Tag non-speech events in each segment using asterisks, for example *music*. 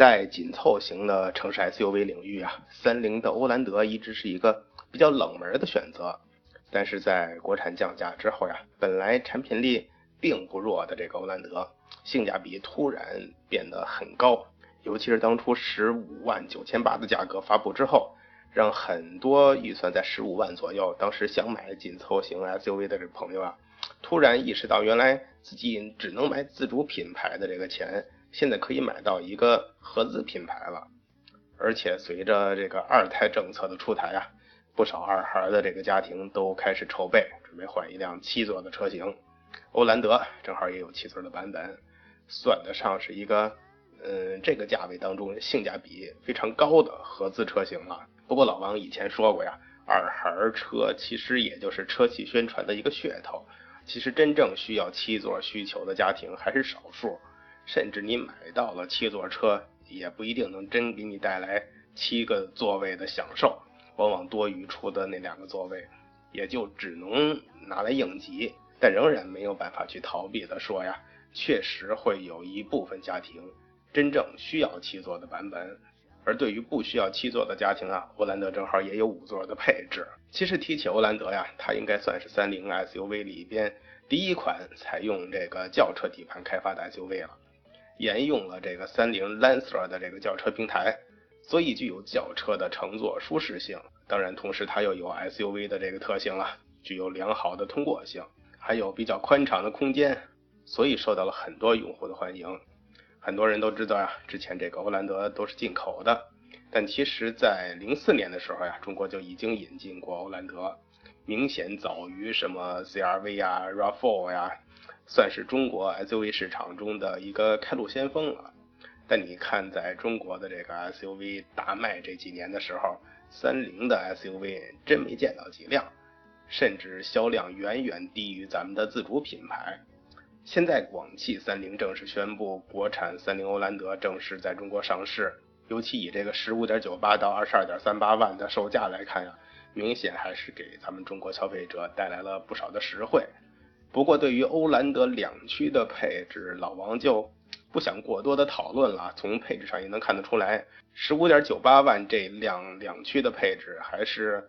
在紧凑型的城市 SUV 领域啊，三菱的欧蓝德一直是一个比较冷门的选择。但是在国产降价之后呀，本来产品力并不弱的这个欧蓝德，性价比突然变得很高。尤其是当初十五万九千八的价格发布之后，让很多预算在十五万左右，当时想买紧凑型 SUV 的这朋友啊，突然意识到原来自己只能买自主品牌的这个钱，现在可以买到一个合资品牌了。而且随着这个二胎政策的出台啊，不少二孩的这个家庭都开始筹备，准备换一辆七座的车型。欧蓝德正好也有七座的版本，算得上是一个。嗯，这个价位当中性价比非常高的合资车型了。不过老王以前说过呀，二孩车其实也就是车企宣传的一个噱头。其实真正需要七座需求的家庭还是少数，甚至你买到了七座车，也不一定能真给你带来七个座位的享受。往往多余出的那两个座位，也就只能拿来应急。但仍然没有办法去逃避的说呀，确实会有一部分家庭。真正需要七座的版本，而对于不需要七座的家庭啊，欧蓝德正好也有五座的配置。其实提起欧蓝德呀，它应该算是三菱 SUV 里边第一款采用这个轿车底盘开发的 SUV 了，沿用了这个三菱 Lancer 的这个轿车平台，所以具有轿车的乘坐舒适性。当然，同时它又有 SUV 的这个特性了，具有良好的通过性，还有比较宽敞的空间，所以受到了很多用户的欢迎。很多人都知道呀，之前这个欧蓝德都是进口的，但其实，在零四年的时候呀，中国就已经引进过欧蓝德，明显早于什么 CRV 啊、RAV4 呀，算是中国 SUV 市场中的一个开路先锋了。但你看，在中国的这个 SUV 大卖这几年的时候，三菱的 SUV 真没见到几辆，甚至销量远远低于咱们的自主品牌。现在广汽三菱正式宣布，国产三菱欧蓝德正式在中国上市。尤其以这个十五点九八到二十二点三八万的售价来看呀，明显还是给咱们中国消费者带来了不少的实惠。不过，对于欧蓝德两驱的配置，老王就不想过多的讨论了。从配置上也能看得出来，十五点九八万这辆两驱的配置，还是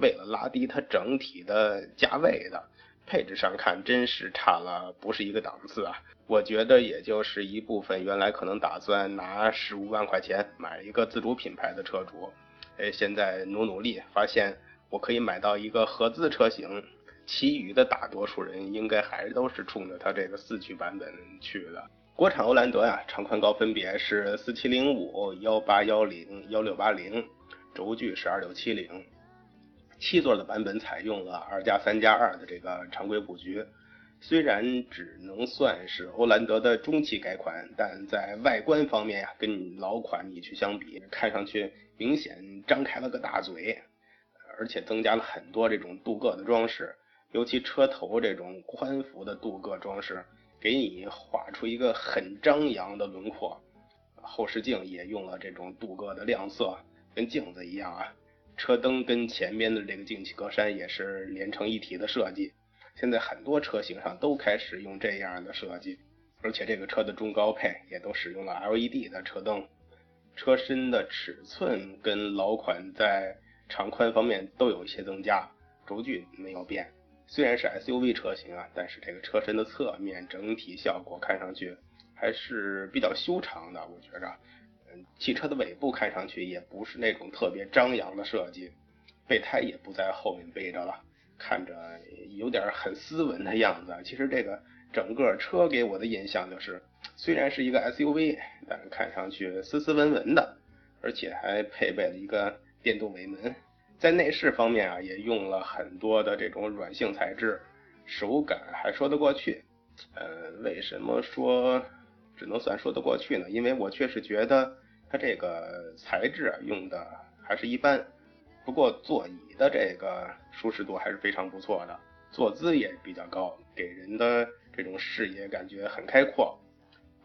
为了拉低它整体的价位的。配置上看，真是差了不是一个档次啊！我觉得也就是一部分原来可能打算拿十五万块钱买一个自主品牌的车主，哎，现在努努力，发现我可以买到一个合资车型，其余的大多数人应该还都是冲着它这个四驱版本去的。国产欧蓝德呀，长宽高分别是四七零五、幺八幺零、幺六八零，轴距是二六七零。七座的版本采用了二加三加二的这个常规布局，虽然只能算是欧蓝德的中期改款，但在外观方面呀，跟老款你去相比，看上去明显张开了个大嘴，而且增加了很多这种镀铬的装饰，尤其车头这种宽幅的镀铬装饰，给你画出一个很张扬的轮廓。后视镜也用了这种镀铬的亮色，跟镜子一样啊。车灯跟前面的这个进气格栅也是连成一体的设计，现在很多车型上都开始用这样的设计，而且这个车的中高配也都使用了 LED 的车灯，车身的尺寸跟老款在长宽方面都有一些增加，轴距没有变，虽然是 SUV 车型啊，但是这个车身的侧面整体效果看上去还是比较修长的，我觉着。嗯汽车的尾部看上去也不是那种特别张扬的设计，备胎也不在后面背着了，看着有点很斯文的样子。其实这个整个车给我的印象就是，虽然是一个 SUV，但是看上去斯斯文文的，而且还配备了一个电动尾门。在内饰方面啊，也用了很多的这种软性材质，手感还说得过去。呃，为什么说只能算说得过去呢。因为我确实觉得它这个材质啊用的还是一般，不过座椅的这个舒适度还是非常不错的，坐姿也比较高，给人的这种视野感觉很开阔。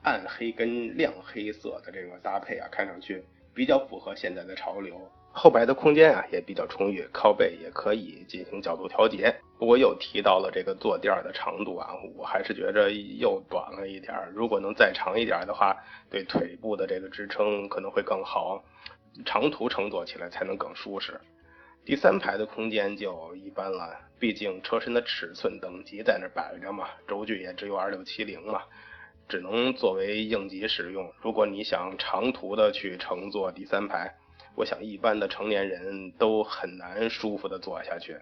暗黑跟亮黑色的这个搭配啊，看上去比较符合现在的潮流。后排的空间啊也比较充裕，靠背也可以进行角度调节。不过又提到了这个坐垫的长度啊，我还是觉着又短了一点。如果能再长一点的话，对腿部的这个支撑可能会更好，长途乘坐起来才能更舒适。第三排的空间就一般了，毕竟车身的尺寸等级在那摆着嘛，轴距也只有二六七零嘛，只能作为应急使用。如果你想长途的去乘坐第三排。我想一般的成年人都很难舒服的坐下去。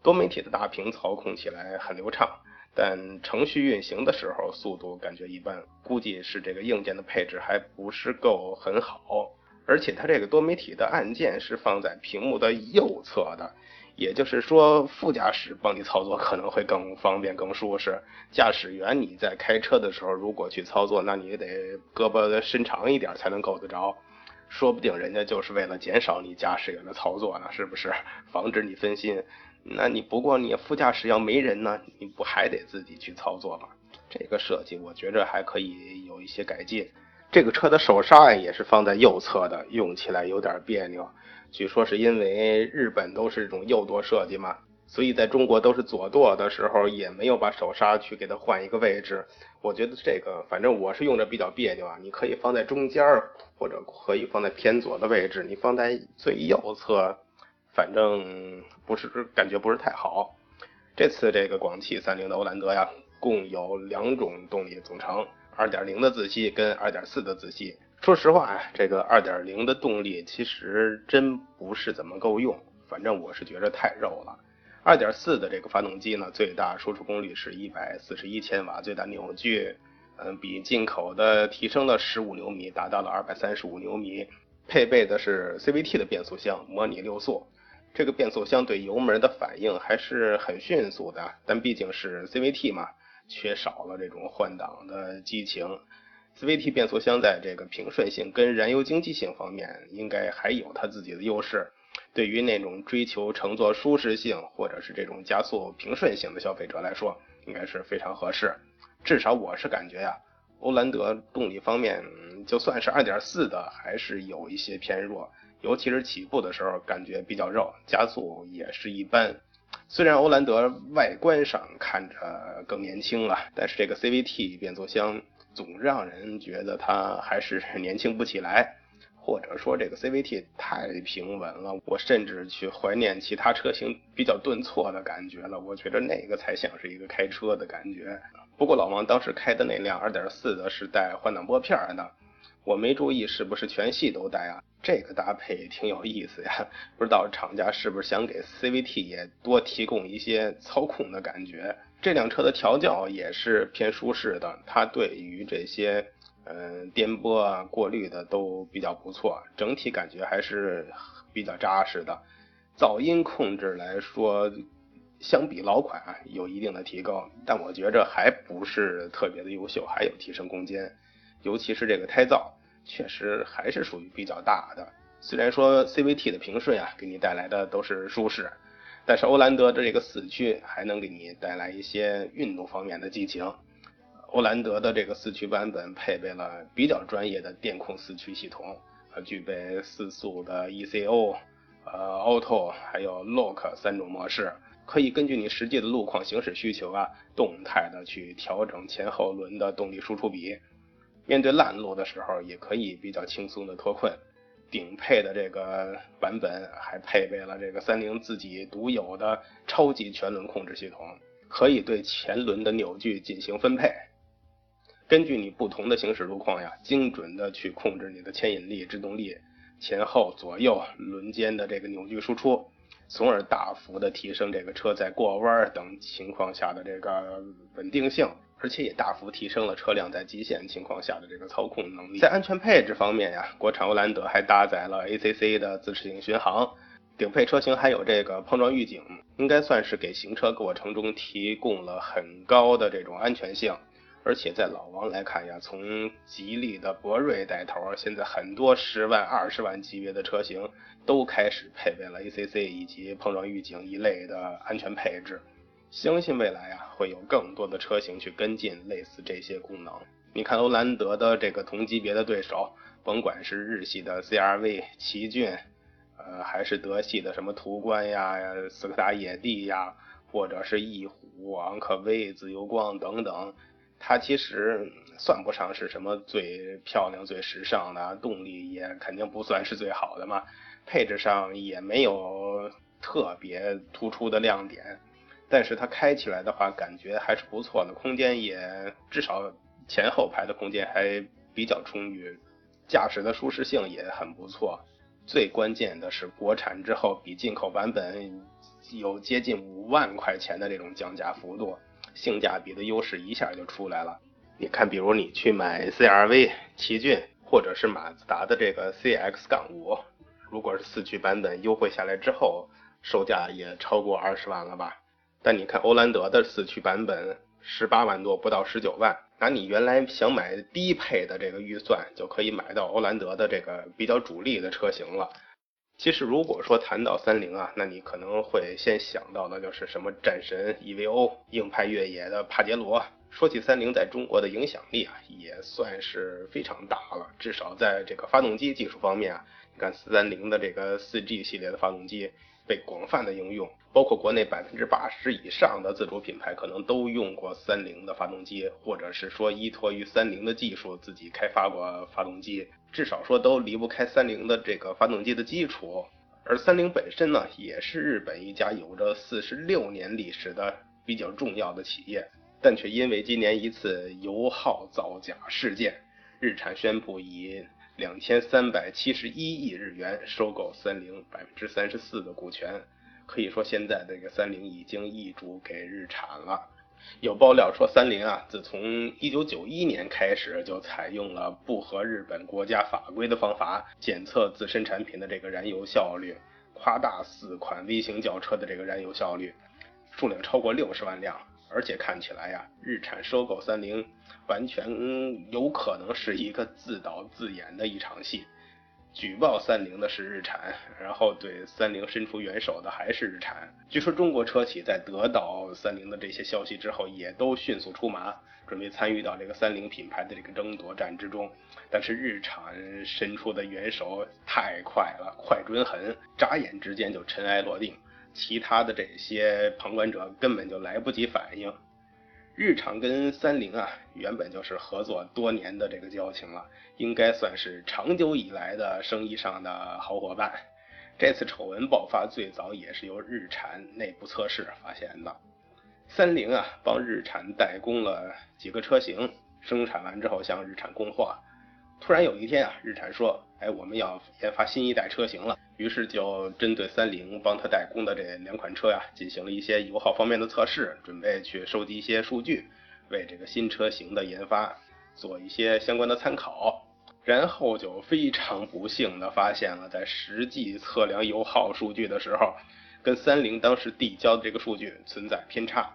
多媒体的大屏操控起来很流畅，但程序运行的时候速度感觉一般，估计是这个硬件的配置还不是够很好。而且它这个多媒体的按键是放在屏幕的右侧的，也就是说副驾驶帮你操作可能会更方便更舒适。驾驶员你在开车的时候如果去操作，那你也得胳膊伸长一点才能够得着。说不定人家就是为了减少你驾驶员的操作呢，是不是？*laughs* 防止你分心。那你不过你副驾驶要没人呢，你不还得自己去操作吗？这个设计我觉着还可以有一些改进。这个车的手刹也是放在右侧的，用起来有点别扭。据说是因为日本都是这种右舵设计嘛。所以在中国都是左舵的时候，也没有把手刹去给它换一个位置。我觉得这个，反正我是用着比较别扭啊。你可以放在中间儿，或者可以放在偏左的位置。你放在最右侧，反正不是感觉不是太好。这次这个广汽三菱的欧蓝德呀，共有两种动力组成：2.0的自吸跟2.4的自吸。说实话啊，这个2.0的动力其实真不是怎么够用，反正我是觉着太肉了。二点四的这个发动机呢，最大输出功率是一百四十一千瓦，最大扭矩，嗯，比进口的提升了十五牛米，达到了二百三十五牛米。配备的是 CVT 的变速箱，模拟六速。这个变速箱对油门的反应还是很迅速的，但毕竟是 CVT 嘛，缺少了这种换挡的激情。CVT 变速箱在这个平顺性跟燃油经济性方面，应该还有它自己的优势。对于那种追求乘坐舒适性或者是这种加速平顺性的消费者来说，应该是非常合适。至少我是感觉呀，欧蓝德动力方面就算是2.4的，还是有一些偏弱，尤其是起步的时候感觉比较肉，加速也是一般。虽然欧蓝德外观上看着更年轻了，但是这个 CVT 变速箱总让人觉得它还是年轻不起来。或者说这个 CVT 太平稳了，我甚至去怀念其他车型比较顿挫的感觉了。我觉得那个才像是一个开车的感觉。不过老王当时开的那辆2.4的是带换挡拨片的，我没注意是不是全系都带啊？这个搭配挺有意思呀。不知道厂家是不是想给 CVT 也多提供一些操控的感觉？这辆车的调教也是偏舒适的，它对于这些。嗯，颠簸啊，过滤的都比较不错，整体感觉还是比较扎实的。噪音控制来说，相比老款啊有一定的提高，但我觉着还不是特别的优秀，还有提升空间。尤其是这个胎噪，确实还是属于比较大的。虽然说 CVT 的平顺啊，给你带来的都是舒适，但是欧蓝德的这个四驱还能给你带来一些运动方面的激情。布兰德的这个四驱版本配备了比较专业的电控四驱系统，呃，具备四速的 ECO、呃 Auto 还有 Lock 三种模式，可以根据你实际的路况行驶需求啊，动态的去调整前后轮的动力输出比。面对烂路的时候，也可以比较轻松的脱困。顶配的这个版本还配备了这个三菱自己独有的超级全轮控制系统，可以对前轮的扭矩进行分配。根据你不同的行驶路况呀，精准的去控制你的牵引力、制动力、前后左右轮间的这个扭矩输出，从而大幅的提升这个车在过弯等情况下的这个稳定性，而且也大幅提升了车辆在极限情况下的这个操控能力。在安全配置方面呀，国产欧蓝德还搭载了 ACC 的自适应巡航，顶配车型还有这个碰撞预警，应该算是给行车过程中提供了很高的这种安全性。而且在老王来看呀，从吉利的博瑞带头，现在很多十万、二十万级别的车型都开始配备了 ACC 以及碰撞预警一类的安全配置。相信未来啊，会有更多的车型去跟进类似这些功能。你看欧蓝德的这个同级别的对手，甭管是日系的 CRV、奇骏，呃，还是德系的什么途观呀、斯柯达野地呀，或者是翼虎、昂科威、自由光等等。它其实算不上是什么最漂亮、最时尚的，动力也肯定不算是最好的嘛，配置上也没有特别突出的亮点，但是它开起来的话，感觉还是不错的，空间也至少前后排的空间还比较充裕，驾驶的舒适性也很不错，最关键的是国产之后比进口版本有接近五万块钱的这种降价幅度。性价比的优势一下就出来了。你看，比如你去买 CRV、奇骏，或者是马自达的这个 CX 杠五，如果是四驱版本优惠下来之后，售价也超过二十万了吧？但你看欧蓝德的四驱版本十八万多，不到十九万，拿你原来想买低配的这个预算，就可以买到欧蓝德的这个比较主力的车型了。其实，如果说谈到三菱啊，那你可能会先想到的就是什么战神 EVO、硬派越野的帕杰罗。说起三菱在中国的影响力啊，也算是非常大了。至少在这个发动机技术方面啊，你看三菱的这个四 G 系列的发动机。被广泛的应用，包括国内百分之八十以上的自主品牌可能都用过三菱的发动机，或者是说依托于三菱的技术自己开发过发动机，至少说都离不开三菱的这个发动机的基础。而三菱本身呢，也是日本一家有着四十六年历史的比较重要的企业，但却因为今年一次油耗造假事件，日产宣布以。两千三百七十一亿日元收购三菱百分之三十四的股权，可以说现在这个三菱已经易主给日产了。有爆料说，三菱啊，自从一九九一年开始就采用了不合日本国家法规的方法检测自身产品的这个燃油效率，夸大四款微型轿车的这个燃油效率，数量超过六十万辆。而且看起来呀，日产收购三菱，完全有可能是一个自导自演的一场戏。举报三菱的是日产，然后对三菱伸出援手的还是日产。据说中国车企在得到三菱的这些消息之后，也都迅速出马，准备参与到这个三菱品牌的这个争夺战之中。但是日产伸出的援手太快了，快准狠，眨眼之间就尘埃落定。其他的这些旁观者根本就来不及反应。日产跟三菱啊，原本就是合作多年的这个交情了，应该算是长久以来的生意上的好伙伴。这次丑闻爆发最早也是由日产内部测试发现的。三菱啊，帮日产代工了几个车型，生产完之后向日产供货。突然有一天啊，日产说：“哎，我们要研发新一代车型了。”于是就针对三菱帮他代工的这两款车呀，进行了一些油耗方面的测试，准备去收集一些数据，为这个新车型的研发做一些相关的参考。然后就非常不幸的发现了，在实际测量油耗数据的时候，跟三菱当时递交的这个数据存在偏差。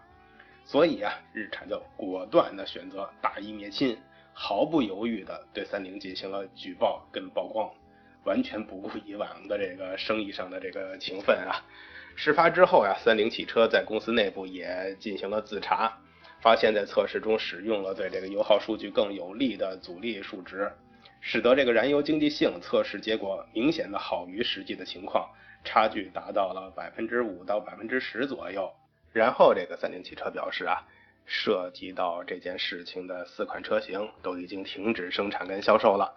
所以啊，日产就果断的选择大义灭亲。毫不犹豫地对三菱进行了举报跟曝光，完全不顾以往的这个生意上的这个情分啊！事发之后呀，三菱汽车在公司内部也进行了自查，发现，在测试中使用了对这个油耗数据更有利的阻力数值，使得这个燃油经济性测试结果明显的好于实际的情况，差距达到了百分之五到百分之十左右。然后，这个三菱汽车表示啊。涉及到这件事情的四款车型都已经停止生产跟销售了，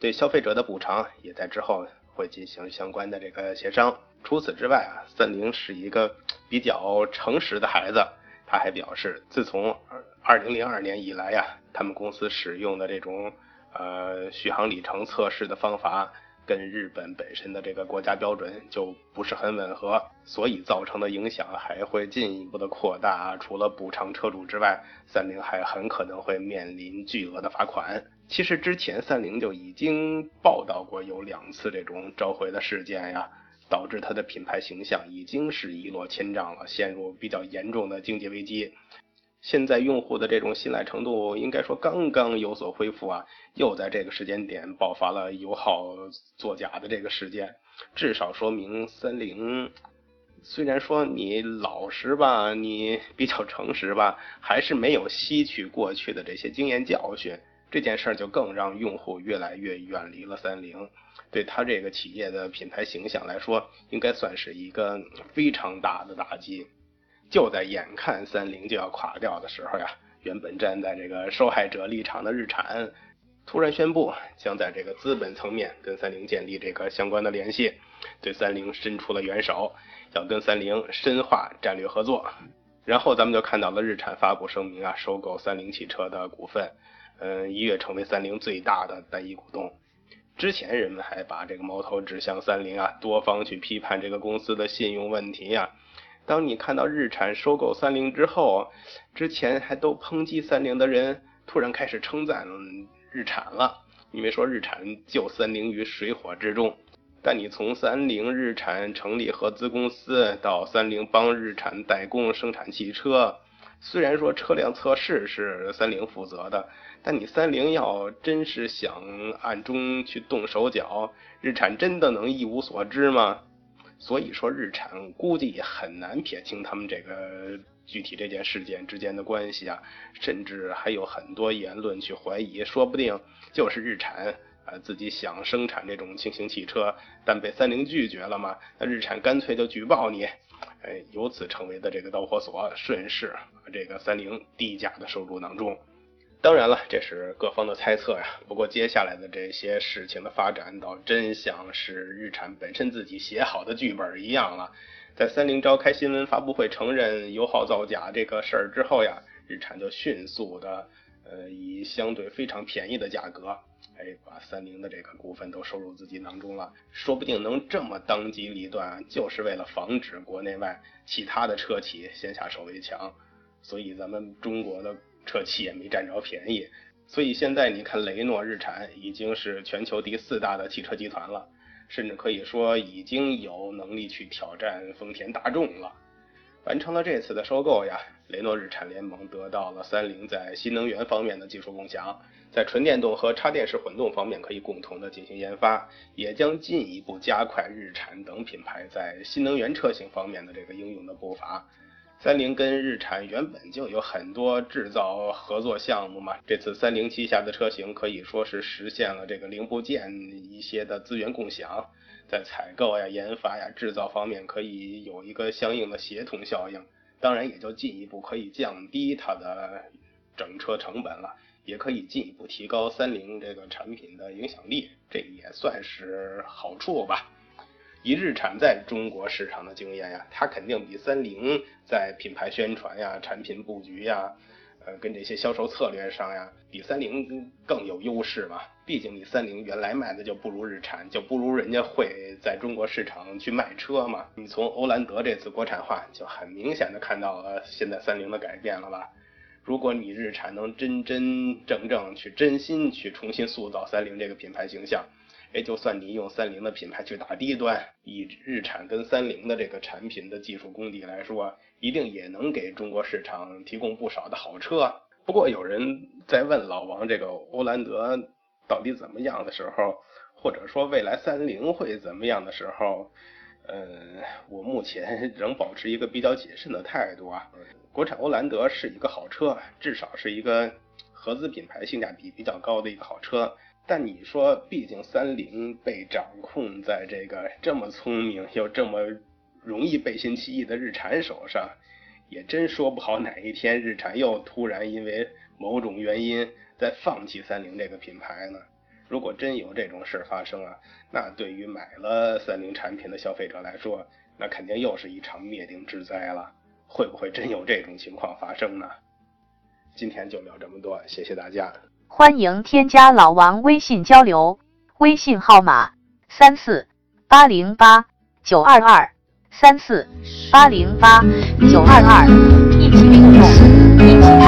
对消费者的补偿也在之后会进行相关的这个协商。除此之外啊，三菱是一个比较诚实的孩子，他还表示，自从二零零二年以来呀，他们公司使用的这种呃续航里程测试的方法。跟日本本身的这个国家标准就不是很吻合，所以造成的影响还会进一步的扩大。除了补偿车主之外，三菱还很可能会面临巨额的罚款。其实之前三菱就已经报道过有两次这种召回的事件呀，导致它的品牌形象已经是一落千丈了，陷入比较严重的经济危机。现在用户的这种信赖程度，应该说刚刚有所恢复啊，又在这个时间点爆发了油耗作假的这个事件，至少说明三菱虽然说你老实吧，你比较诚实吧，还是没有吸取过去的这些经验教训。这件事儿就更让用户越来越远离了三菱，对他这个企业的品牌形象来说，应该算是一个非常大的打击。就在眼看三菱就要垮掉的时候呀，原本站在这个受害者立场的日产，突然宣布将在这个资本层面跟三菱建立这个相关的联系，对三菱伸出了援手，要跟三菱深化战略合作。然后咱们就看到了日产发布声明啊，收购三菱汽车的股份。嗯，一跃成为三菱最大的单一股东。之前人们还把这个矛头指向三菱啊，多方去批判这个公司的信用问题呀。当你看到日产收购三菱之后，之前还都抨击三菱的人，突然开始称赞日产了，因为说日产救三菱于水火之中。但你从三菱日产成立合资公司，到三菱帮日产代工生产汽车，虽然说车辆测试是三菱负责的。但你三菱要真是想暗中去动手脚，日产真的能一无所知吗？所以说，日产估计很难撇清他们这个具体这件事件之间的关系啊，甚至还有很多言论去怀疑，说不定就是日产啊自己想生产这种轻型汽车，但被三菱拒绝了嘛，那日产干脆就举报你，哎，由此成为的这个导火索，顺势这个三菱低价的收入囊中。当然了，这是各方的猜测呀。不过接下来的这些事情的发展，倒真像是日产本身自己写好的剧本一样了。在三菱召开新闻发布会承认油耗造假这个事儿之后呀，日产就迅速的，呃，以相对非常便宜的价格，哎，把三菱的这个股份都收入自己囊中了。说不定能这么当机立断，就是为了防止国内外其他的车企先下手为强。所以咱们中国的。车企也没占着便宜，所以现在你看，雷诺、日产已经是全球第四大的汽车集团了，甚至可以说已经有能力去挑战丰田、大众了。完成了这次的收购呀，雷诺日产联盟得到了三菱在新能源方面的技术共享，在纯电动和插电式混动方面可以共同的进行研发，也将进一步加快日产等品牌在新能源车型方面的这个应用的步伐。三菱跟日产原本就有很多制造合作项目嘛，这次三菱旗下的车型可以说是实现了这个零部件一些的资源共享，在采购呀、研发呀、制造方面可以有一个相应的协同效应，当然也就进一步可以降低它的整车成本了，也可以进一步提高三菱这个产品的影响力，这也算是好处吧。以日产在中国市场的经验呀，它肯定比三菱在品牌宣传呀、产品布局呀，呃，跟这些销售策略上呀，比三菱更有优势嘛。毕竟你三菱原来卖的就不如日产，就不如人家会在中国市场去卖车嘛。你从欧蓝德这次国产化就很明显的看到了现在三菱的改变了吧？如果你日产能真真正正去真心去重新塑造三菱这个品牌形象。哎，就算你用三菱的品牌去打低端，以日产跟三菱的这个产品的技术功底来说，一定也能给中国市场提供不少的好车。不过有人在问老王这个欧蓝德到底怎么样的时候，或者说未来三菱会怎么样的时候，呃，我目前 *laughs* 仍保持一个比较谨慎的态度啊。国产欧蓝德是一个好车，至少是一个合资品牌性价比比较高的一个好车。但你说，毕竟三菱被掌控在这个这么聪明又这么容易背信弃义的日产手上，也真说不好哪一天日产又突然因为某种原因再放弃三菱这个品牌呢？如果真有这种事发生啊，那对于买了三菱产品的消费者来说，那肯定又是一场灭顶之灾了。会不会真有这种情况发生呢？今天就聊这么多，谢谢大家。欢迎添加老王微信交流，微信号码三四八零八九二二三四八零八九二二，一起互动，一起成长。